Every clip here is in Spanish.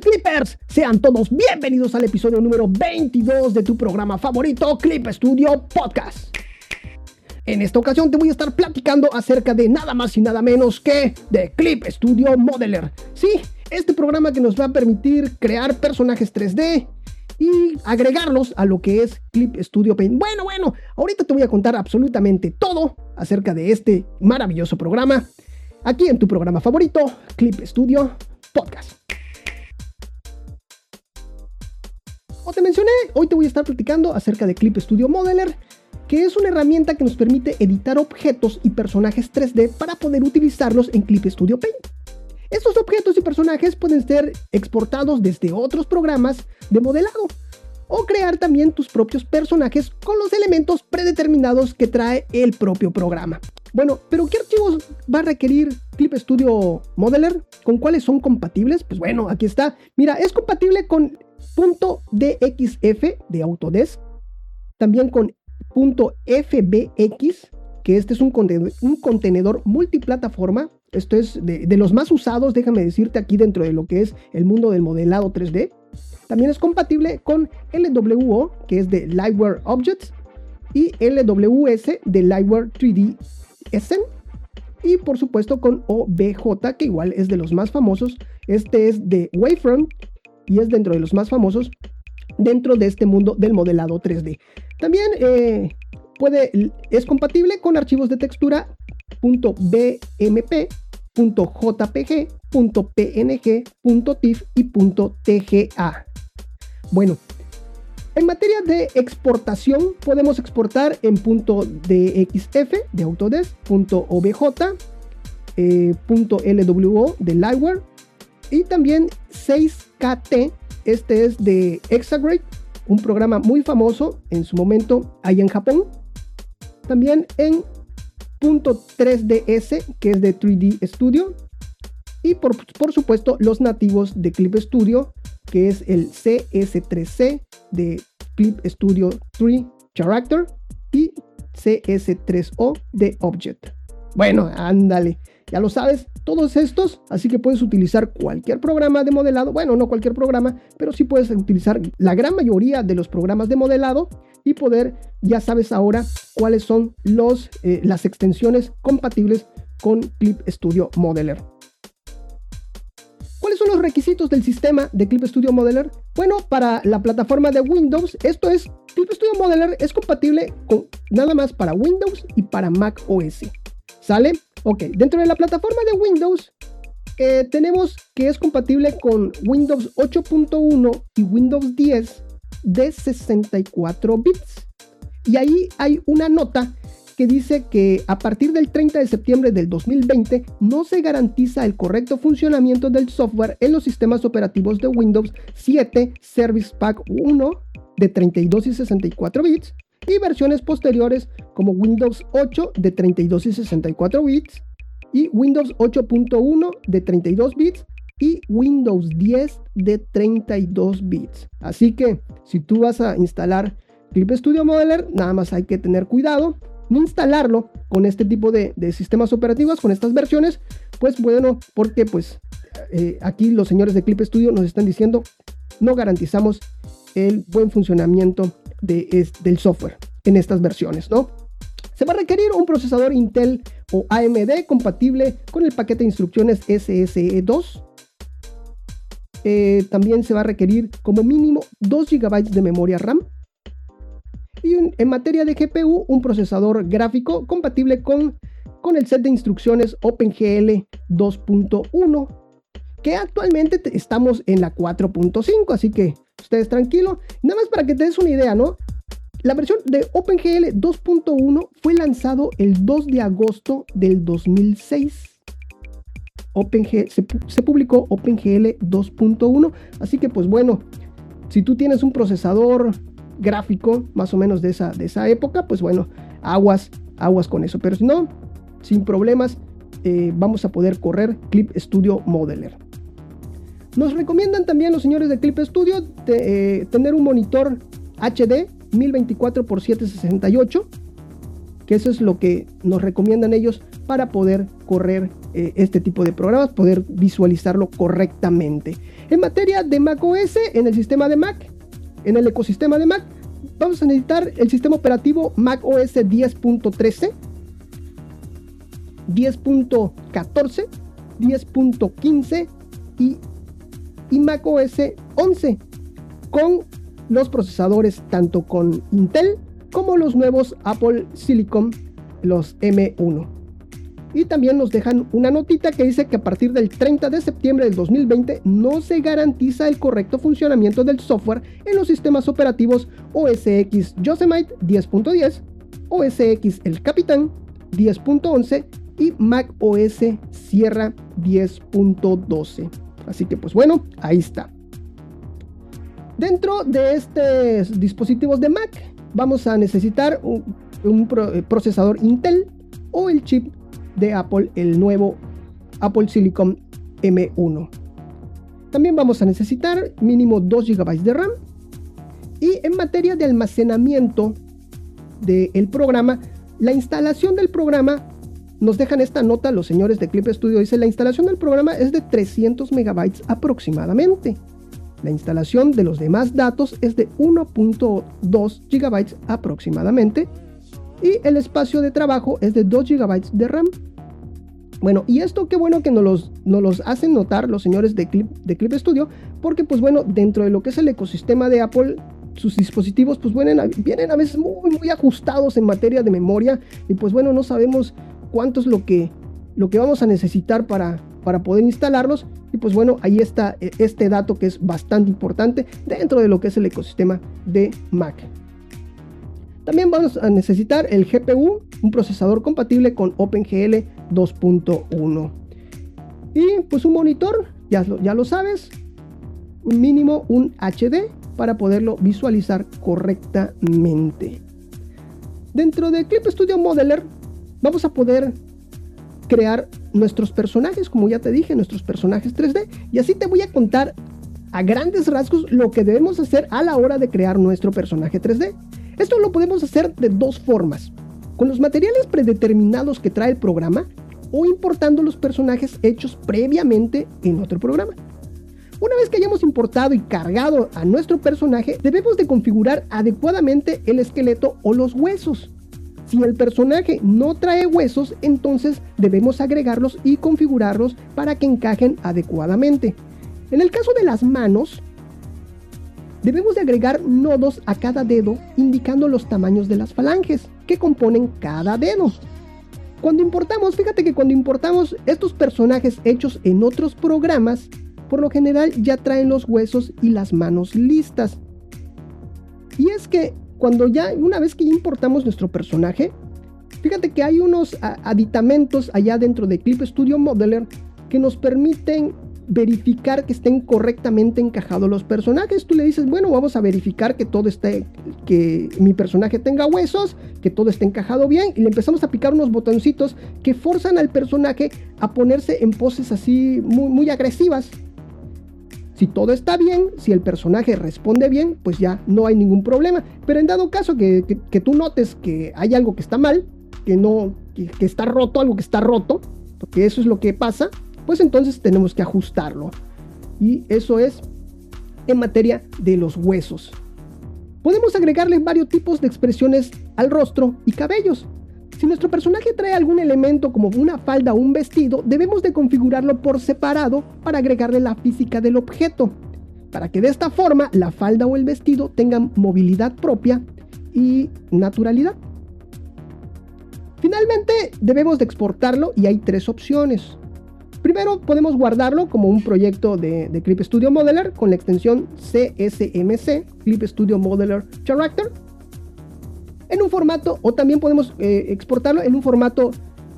Clippers? Sean todos bienvenidos al episodio número 22 de tu programa favorito Clip Studio Podcast. En esta ocasión te voy a estar platicando acerca de nada más y nada menos que de Clip Studio Modeler. Sí, este programa que nos va a permitir crear personajes 3D y agregarlos a lo que es Clip Studio Paint. Bueno, bueno, ahorita te voy a contar absolutamente todo acerca de este maravilloso programa aquí en tu programa favorito, Clip Studio Podcast. Como te mencioné, hoy te voy a estar platicando acerca de Clip Studio Modeler, que es una herramienta que nos permite editar objetos y personajes 3D para poder utilizarlos en Clip Studio Paint. Estos objetos y personajes pueden ser exportados desde otros programas de modelado o crear también tus propios personajes con los elementos predeterminados que trae el propio programa. Bueno, pero ¿qué archivos va a requerir Clip Studio Modeler? ¿Con cuáles son compatibles? Pues bueno, aquí está. Mira, es compatible con .dxf de Autodesk, también con .fbx, que este es un contenedor, multiplataforma. Esto es de, los más usados, déjame decirte aquí dentro de lo que es el mundo del modelado 3D. También es compatible con LWO, que es de Liveware Objects, y LWS de Liveware 3D Essen. Y por supuesto con OBJ, que igual es de los más famosos. Este es de Wavefront y es dentro de los más famosos dentro de este mundo del modelado 3D. También eh, puede, es compatible con archivos de textura .bmp, .jpg, .png, .tif y .tga. Bueno, en materia de exportación, podemos exportar en .dxf de Autodesk, .obj, eh, .lwo de Liveware y también 6KT. Este es de Exagrade, un programa muy famoso en su momento allá en Japón. También en .3ds, que es de 3D Studio. Y por, por supuesto los nativos de Clip Studio, que es el CS3C de Clip Studio 3 Character y CS3O de Object. Bueno, ándale, ya lo sabes, todos estos, así que puedes utilizar cualquier programa de modelado, bueno, no cualquier programa, pero sí puedes utilizar la gran mayoría de los programas de modelado y poder, ya sabes ahora cuáles son los, eh, las extensiones compatibles con Clip Studio Modeler. ¿Cuáles son los requisitos del sistema de Clip Studio Modeler? Bueno, para la plataforma de Windows, esto es, Clip Studio Modeler es compatible con nada más para Windows y para Mac OS. ¿Sale? Ok, dentro de la plataforma de Windows eh, tenemos que es compatible con Windows 8.1 y Windows 10 de 64 bits. Y ahí hay una nota que dice que a partir del 30 de septiembre del 2020 no se garantiza el correcto funcionamiento del software en los sistemas operativos de Windows 7 Service Pack 1 de 32 y 64 bits y versiones posteriores como Windows 8 de 32 y 64 bits y Windows 8.1 de 32 bits y Windows 10 de 32 bits. Así que si tú vas a instalar Clip Studio Modeler, nada más hay que tener cuidado, no instalarlo con este tipo de, sistemas operativos, con estas versiones, pues bueno, porque pues eh, aquí los señores de Clip Studio nos están diciendo, no garantizamos el buen funcionamiento del software en estas versiones, ¿no? Se va a requerir un procesador Intel o AMD compatible con el paquete de instrucciones SSE2. Eh, también se va a requerir como mínimo 2 GB de memoria RAM. Y en materia de GPU, un procesador gráfico compatible con, con el set de instrucciones OpenGL 2.1, que actualmente estamos en la 4.5, así que ustedes tranquilo. Nada más para que te des una idea, ¿no? La versión de OpenGL 2.1 fue lanzado el 2 de agosto del 2006. OpenGL, se, publicó OpenGL 2.1, así que pues bueno, si tú tienes un procesador gráfico más o menos de esa, de esa época, pues bueno, aguas, aguas con eso. Pero si no, sin problemas, eh, vamos a poder correr Clip Studio Modeler. Nos recomiendan también los señores de Clip Studio eh, tener un monitor HD 1024 x 768, que eso es lo que nos recomiendan ellos para poder correr eh, este tipo de programas, poder visualizarlo correctamente. En materia de Mac OS, en el sistema de Mac, en el ecosistema de Mac, vamos a necesitar el sistema operativo Mac OS 10.13, 10.14, 10.15 y, y Mac OS 11 con los procesadores tanto con Intel como los nuevos Apple Silicon, los M1. Y también nos dejan una notita que dice que a partir del 30 de septiembre del 2020 no se garantiza el correcto funcionamiento del software en los sistemas operativos OS X Yosemite 10.10, OS X El Capitán 10.11 y Mac OS Sierra 10.12. Así que pues bueno, ahí está. Dentro de estos dispositivos de Mac vamos a necesitar un, eh, procesador Intel o el chip de Apple, el nuevo Apple Silicon M1. También vamos a necesitar mínimo 2 GB de RAM. Y en materia de almacenamiento del programa, la instalación del programa, nos dejan esta nota los señores de Clip Studio, dice la instalación del programa es de 300 MB aproximadamente. La instalación de los demás datos es de 1.2 GB aproximadamente y el espacio de trabajo es de 2 GB de RAM. Bueno, y esto qué bueno que nos los, los hacen notar los señores de Clip, de Clip Studio, porque pues bueno, dentro de lo que es el ecosistema de Apple, sus dispositivos pues vienen a, vienen a veces muy, muy ajustados en materia de memoria y pues bueno, no sabemos cuánto es lo que, lo que vamos a necesitar para, para poder instalarlos. Y pues bueno, ahí está eh, este dato que es bastante importante dentro de lo que es el ecosistema de Mac. También vamos a necesitar el GPU, un procesador compatible con OpenGL 2.1. Y pues un monitor, ya lo, ya lo sabes, mínimo un HD para poderlo visualizar correctamente. Dentro de Clip Studio Modeler vamos a poder crear nuestros personajes, como ya te dije, nuestros personajes 3D. Y así te voy a contar a grandes rasgos lo que debemos hacer a la hora de crear nuestro personaje 3D. Esto lo podemos hacer de dos formas. Con los materiales predeterminados que trae el programa o importando los personajes hechos previamente en otro programa. Una vez que hayamos importado y cargado a nuestro personaje, debemos de configurar adecuadamente el esqueleto o los huesos. Si el personaje no trae huesos, entonces debemos agregarlos y configurarlos para que encajen adecuadamente. En el caso de las manos, debemos de agregar nodos a cada dedo indicando los tamaños de las falanges que componen cada dedo. Cuando importamos, fíjate que cuando importamos estos personajes hechos en otros programas, por lo general ya traen los huesos y las manos listas. Y es que cuando ya, una vez que importamos nuestro personaje, fíjate que hay unos aditamentos allá dentro de Clip Studio Modeler que nos permiten verificar que estén correctamente encajados los personajes. Tú le dices, bueno, vamos a verificar que todo esté, que mi personaje tenga huesos, que todo esté encajado bien, y le empezamos a picar unos botoncitos que forzan al personaje a ponerse en poses así muy, muy agresivas. Si todo está bien, si el personaje responde bien, pues ya no hay ningún problema. Pero en dado caso que, tú notes que hay algo que está mal, que no, que, está roto, algo que está roto, porque eso es lo que pasa, pues entonces tenemos que ajustarlo. Y eso es en materia de los huesos. Podemos agregarle varios tipos de expresiones al rostro y cabellos. Si nuestro personaje trae algún elemento como una falda o un vestido, debemos de configurarlo por separado para agregarle la física del objeto, para que de esta forma la falda o el vestido tengan movilidad propia y naturalidad. Finalmente debemos de exportarlo y hay tres opciones. Primero podemos guardarlo como un proyecto de, Clip Studio Modeler con la extensión CSMC, Clip Studio Modeler Character en un formato, o también podemos eh, exportarlo en un formato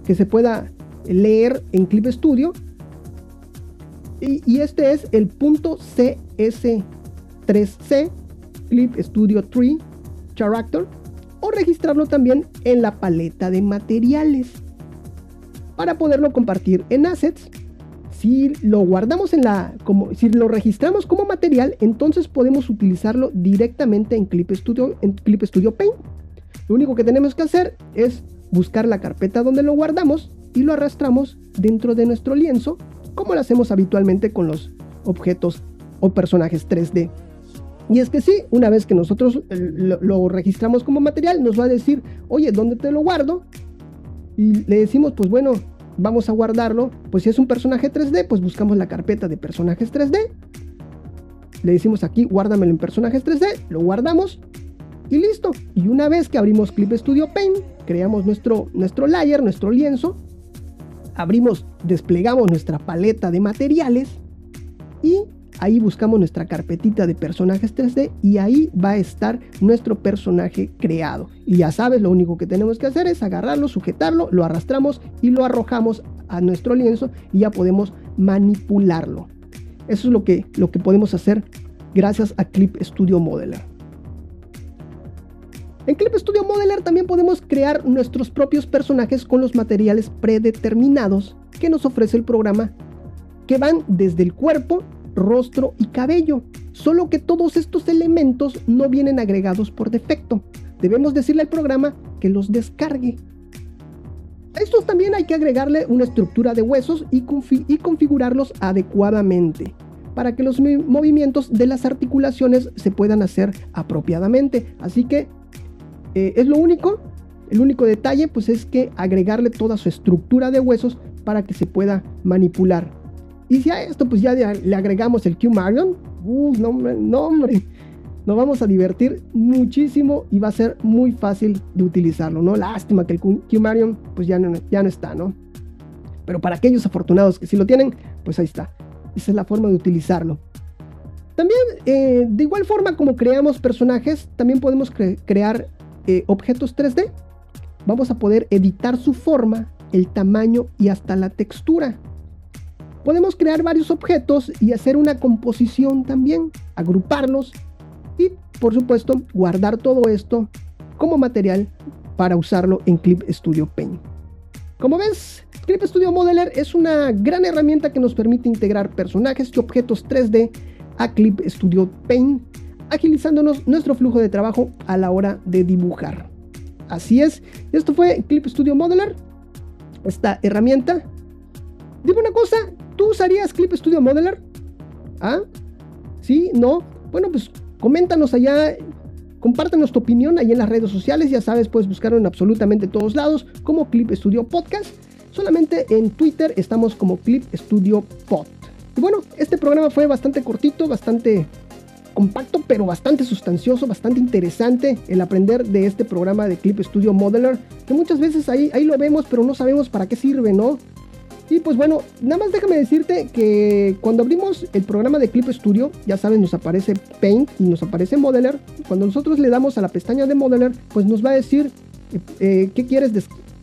que se pueda leer en Clip Studio. Y, este es el punto CS3C, Clip Studio 3 Character, o registrarlo también en la paleta de materiales para poderlo compartir en assets. Si lo guardamos en la, como, si lo registramos como material, entonces podemos utilizarlo directamente en Clip Studio, en Clip Studio Paint. Lo único que tenemos que hacer es buscar la carpeta donde lo guardamos y lo arrastramos dentro de nuestro lienzo, como lo hacemos habitualmente con los objetos o personajes 3D. Y es que sí, una vez que nosotros lo, registramos como material, nos va a decir, oye, ¿dónde te lo guardo? Y le decimos, pues bueno, vamos a guardarlo. Pues si es un personaje 3D, pues buscamos la carpeta de personajes 3D. Le decimos aquí, guárdamelo en personajes 3D, lo guardamos y listo. Y una vez que abrimos Clip Studio Paint, creamos nuestro, nuestro layer, nuestro lienzo, abrimos, desplegamos nuestra paleta de materiales y ahí buscamos nuestra carpetita de personajes 3D y ahí va a estar nuestro personaje creado. Y ya sabes, lo único que tenemos que hacer es agarrarlo, sujetarlo, lo arrastramos y lo arrojamos a nuestro lienzo y ya podemos manipularlo. Eso es lo que, lo que podemos hacer gracias a Clip Studio Modeler. En Clip Studio Modeler también podemos crear nuestros propios personajes con los materiales predeterminados que nos ofrece el programa, que van desde el cuerpo, rostro y cabello, solo que todos estos elementos no vienen agregados por defecto. Debemos decirle al programa que los descargue. A estos también hay que agregarle una estructura de huesos y, y configurarlos adecuadamente para que los movimientos de las articulaciones se puedan hacer apropiadamente. Así que eh, es lo único, el único detalle pues es que agregarle toda su estructura de huesos para que se pueda manipular. Y si a esto pues ya le agregamos el Q-Marion, uff, no hombre, no hombre, nos vamos a divertir muchísimo y va a ser muy fácil de utilizarlo, ¿no? Lástima que el Q-Marion pues ya no, ya no está, ¿no? Pero para aquellos afortunados que sí lo tienen, pues ahí está. Esa es la forma de utilizarlo. También, eh, de igual forma como creamos personajes, también podemos crear eh, objetos 3D, vamos a poder editar su forma, el tamaño y hasta la textura. Podemos crear varios objetos y hacer una composición también, agruparlos y por supuesto guardar todo esto como material para usarlo en Clip Studio Paint. Como ves, Clip Studio Modeler es una gran herramienta que nos permite integrar personajes y objetos 3D a Clip Studio Paint agilizándonos nuestro flujo de trabajo a la hora de dibujar. Así es, esto fue Clip Studio Modeler, esta herramienta. Dime una cosa, ¿tú usarías Clip Studio Modeler? ¿Ah? ¿Sí? ¿No? Bueno, pues coméntanos allá, compártanos tu opinión ahí en las redes sociales, ya sabes, puedes buscarlo en absolutamente todos lados como Clip Studio Podcast. Solamente en Twitter estamos como Clip Studio Pod. Y bueno, este programa fue bastante cortito, bastante compacto pero bastante sustancioso, bastante interesante el aprender de este programa de Clip Studio Modeler, que muchas veces ahí, ahí lo vemos pero no sabemos para qué sirve, ¿no? Y pues bueno, nada más déjame decirte que cuando abrimos el programa de Clip Studio, ya sabes, nos aparece Paint y nos aparece Modeler. Cuando nosotros le damos a la pestaña de Modeler, pues nos va a decir eh, eh, qué quieres.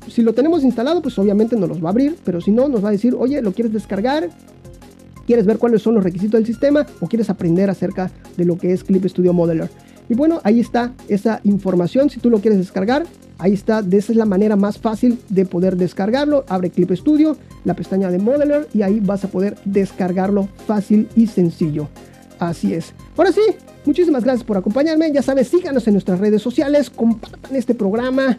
Si lo tenemos instalado, pues obviamente nos los va a abrir, pero si no, nos va a decir, oye, lo quieres descargar, quieres ver cuáles son los requisitos del sistema o quieres aprender acerca de lo que es Clip Studio Modeler. Y bueno, ahí está esa información. Si tú lo quieres descargar, ahí está. De esa es la manera más fácil de poder descargarlo. Abre Clip Studio, la pestaña de Modeler y ahí vas a poder descargarlo fácil y sencillo. Así es. Ahora sí, muchísimas gracias por acompañarme. Ya sabes, síganos en nuestras redes sociales, compartan este programa,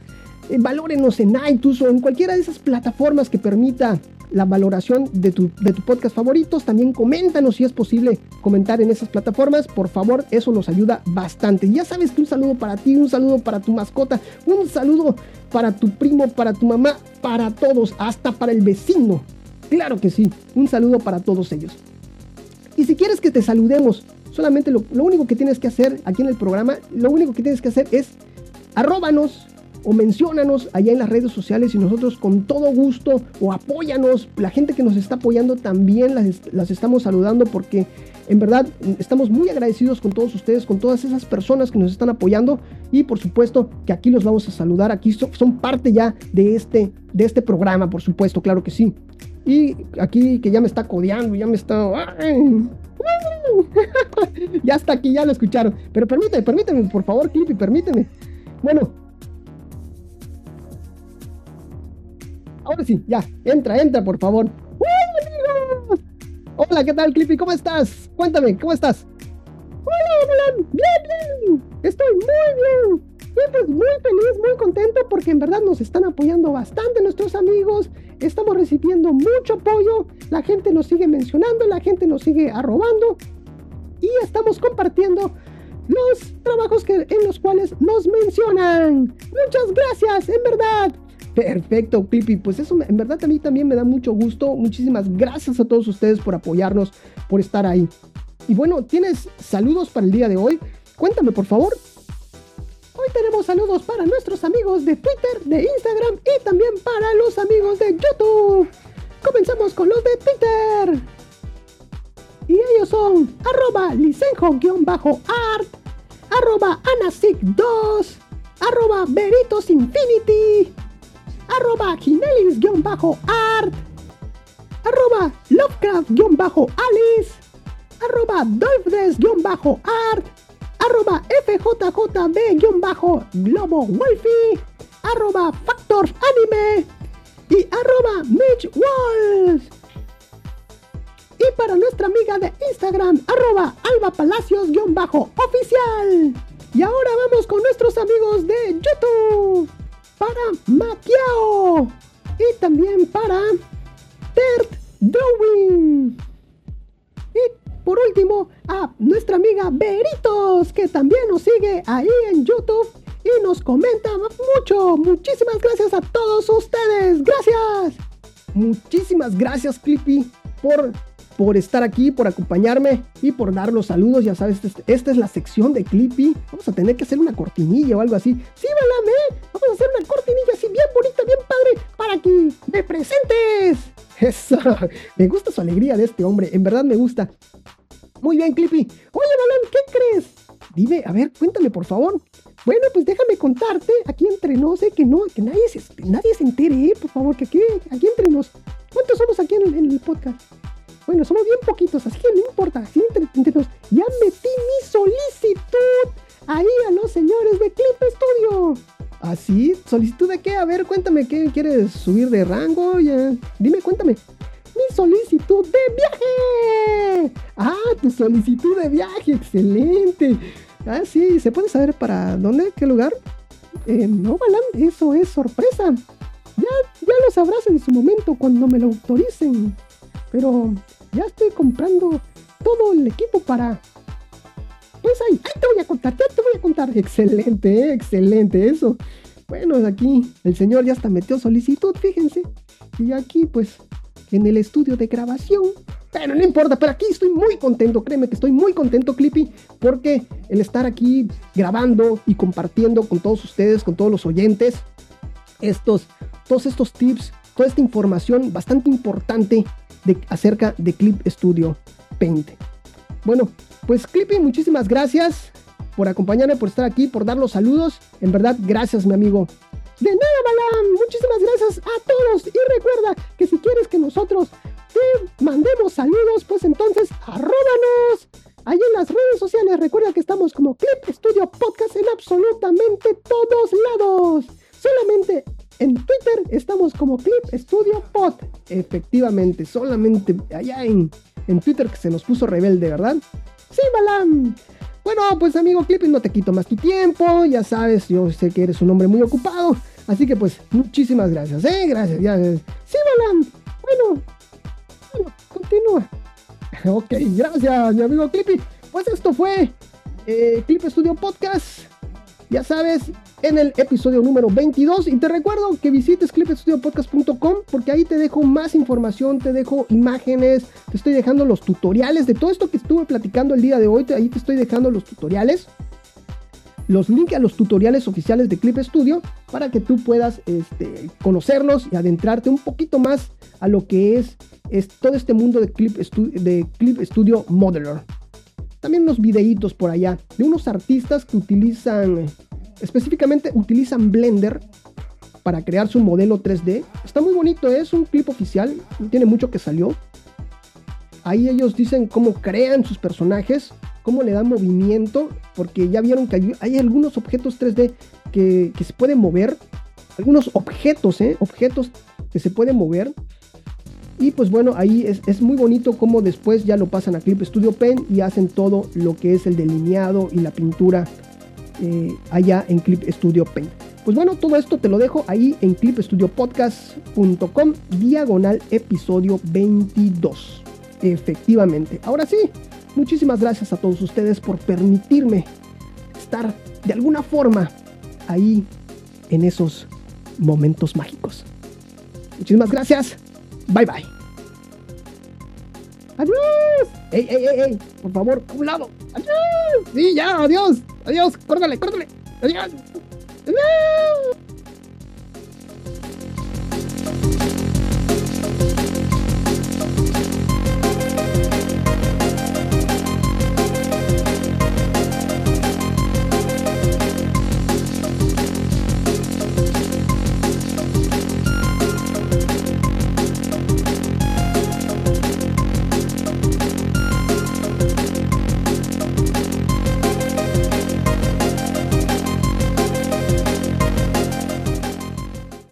valórenos en iTunes o en cualquiera de esas plataformas que permita la valoración de tu, de tu podcast favoritos. También coméntanos si es posible comentar en esas plataformas. Por favor, eso nos ayuda bastante. Ya sabes que un saludo para ti, un saludo para tu mascota, un saludo para tu primo, para tu mamá, para todos, hasta para el vecino. Claro que sí, un saludo para todos ellos. Y si quieres que te saludemos, solamente lo, lo único que tienes que hacer aquí en el programa, lo único que tienes que hacer es arróbanos o menciónanos allá en las redes sociales y nosotros con todo gusto o apóyanos. La gente que nos está apoyando también las, estamos saludando porque en verdad estamos muy agradecidos con todos ustedes, con todas esas personas que nos están apoyando y por supuesto que aquí los vamos a saludar. Aquí son, parte ya de este, de este programa, por supuesto, claro que sí. Y aquí que ya me está codeando, ya me está... ya está aquí, ya lo escucharon. Pero permíteme, permíteme, por favor, Clippy, permíteme. Bueno, ahora sí, ya, entra, entra, por favor. Hola, ¿qué tal, Clippy? ¿Cómo estás? Cuéntame, ¿cómo estás? Hola, hola, bien, bien. Estoy muy bien. Y pues muy feliz, muy contento porque en verdad nos están apoyando bastante nuestros amigos. Estamos recibiendo mucho apoyo. La gente nos sigue mencionando, la gente nos sigue arrobando. Y estamos compartiendo los trabajos que, en los cuales nos mencionan. Muchas gracias, en verdad. Perfecto, Clippy. Pues eso en verdad a mí también me da mucho gusto. Muchísimas gracias a todos ustedes por apoyarnos, por estar ahí. Y bueno, ¿tienes saludos para el día de hoy? Cuéntame, por favor. Hoy tenemos saludos para nuestros amigos de Twitter, de Instagram y también para los amigos de YouTube. Comenzamos con los de Twitter. Y ellos son arroba licenjo-art, arroba anasic2, arroba veritosinfinity, arroba ginelis-art, arroba lovecraft-alice, arroba dolphdes-art, arroba fjjb-globo wolfie, arroba factors anime y arroba mitch walls. Y para nuestra amiga de Instagram, arroba alba palacios-oficial. Y ahora vamos con nuestros amigos de YouTube para Maquiao y también para Tert Drawing. Y por último, a nuestra amiga Beritos, que también nos sigue ahí en YouTube y nos comenta mucho. Muchísimas gracias a todos ustedes. Gracias. Muchísimas gracias, Clippy, por por estar aquí, por acompañarme y por dar los saludos. Ya sabes, este, esta es la sección de Clippy. Vamos a tener que hacer una cortinilla o algo así. Sí, Balame, vamos a hacer una cortinilla así bien bonita, bien padre, para que me presentes. Eso, me gusta su alegría de este hombre, en verdad me gusta. Muy bien, Clippy. Oye, Balam, ¿qué crees? Dime, a ver, cuéntame por favor. Bueno, pues déjame contarte, aquí entre nos, eh, que no, que nadie se, nadie se entere, eh, por favor, que aquí, aquí entre. ¿Cuántos somos aquí en el podcast? Bueno, somos bien poquitos, así que no importa. Así entre, Ya metí mi solicitud ahí a los señores de Clip Studio. ¿Así? ¿Ah, ¿Solicitud de qué? A ver, cuéntame, ¿qué quieres subir de rango? Ya. Dime, cuéntame. Mi solicitud de viaje. Ah, tu solicitud de viaje, excelente. Ah, sí, ¿se puede saber para dónde? ¿Qué lugar? Eh, no, eso es sorpresa. Ya, ya lo sabrás en su momento cuando me lo autoricen. Pero ya estoy comprando todo el equipo para... Pues ahí, ahí te voy a contar, ya te voy a contar. Excelente, excelente eso. Bueno, aquí el señor ya hasta metió solicitud, fíjense. Y aquí pues en el estudio de grabación. Pero no importa, pero aquí estoy muy contento, créeme que estoy muy contento, Clippy, porque el estar aquí grabando y compartiendo con todos ustedes, con todos los oyentes, estos, todos estos tips, toda esta información bastante importante acerca de Clip Studio Paint. Bueno, pues Clippy, muchísimas gracias por acompañarme, por estar aquí, por dar los saludos. En verdad, gracias, mi amigo. De nada, Balam. Muchísimas gracias a todos. Y recuerda que si quieres que nosotros te mandemos saludos, pues entonces arróbanos. Ahí en las redes sociales, recuerda que estamos como Clip Studio Podcast en absolutamente todos lados. Solamente en Twitter estamos como Clip Studio Pod. Efectivamente, solamente allá en, en Twitter que se nos puso rebelde, ¿verdad? Sí, Balam. Bueno, pues amigo Clip, no te quito más tu tiempo. Ya sabes, yo sé que eres un hombre muy ocupado. Así que pues, muchísimas gracias, ¿eh? Gracias. Ya, sí, Balam. Bueno, bueno, continúa. ok, gracias, mi amigo Clippy. Pues esto fue eh, Clip Studio Podcast. Ya sabes, en el episodio número 22. Y te recuerdo que visites clipstudiopodcast.com porque ahí te dejo más información, te dejo imágenes, te estoy dejando los tutoriales de todo esto que estuve platicando el día de hoy. Ahí te estoy dejando los tutoriales. Los links a los tutoriales oficiales de Clip Studio para que tú puedas este, conocerlos y adentrarte un poquito más a lo que es, todo este mundo de Clip Studio Modeler también unos videitos por allá de unos artistas que utilizan específicamente utilizan Blender para crear su modelo 3D. Está muy bonito, es un clip oficial, tiene mucho que salió. Ahí ellos dicen cómo crean sus personajes, cómo le dan movimiento, porque ya vieron que hay, algunos objetos 3D que, se pueden mover, algunos objetos, ¿eh? objetos que se pueden mover. Y pues bueno, ahí es, es, muy bonito cómo después ya lo pasan a Clip Studio Pen y hacen todo lo que es el delineado y la pintura eh, allá en Clip Studio Paint. Pues bueno, todo esto te lo dejo ahí en clipstudiopodcast.com, diagonal episodio 22. Efectivamente. Ahora sí, muchísimas gracias a todos ustedes por permitirme estar de alguna forma ahí en esos momentos mágicos. Muchísimas gracias. Bye bye. ¡Adiós! ¡Ey, ey, ey, ey! Por favor, a un lado. ¡Adiós! Sí, ya, adiós. Adiós. Córtale, córtale. Adiós. Adiós.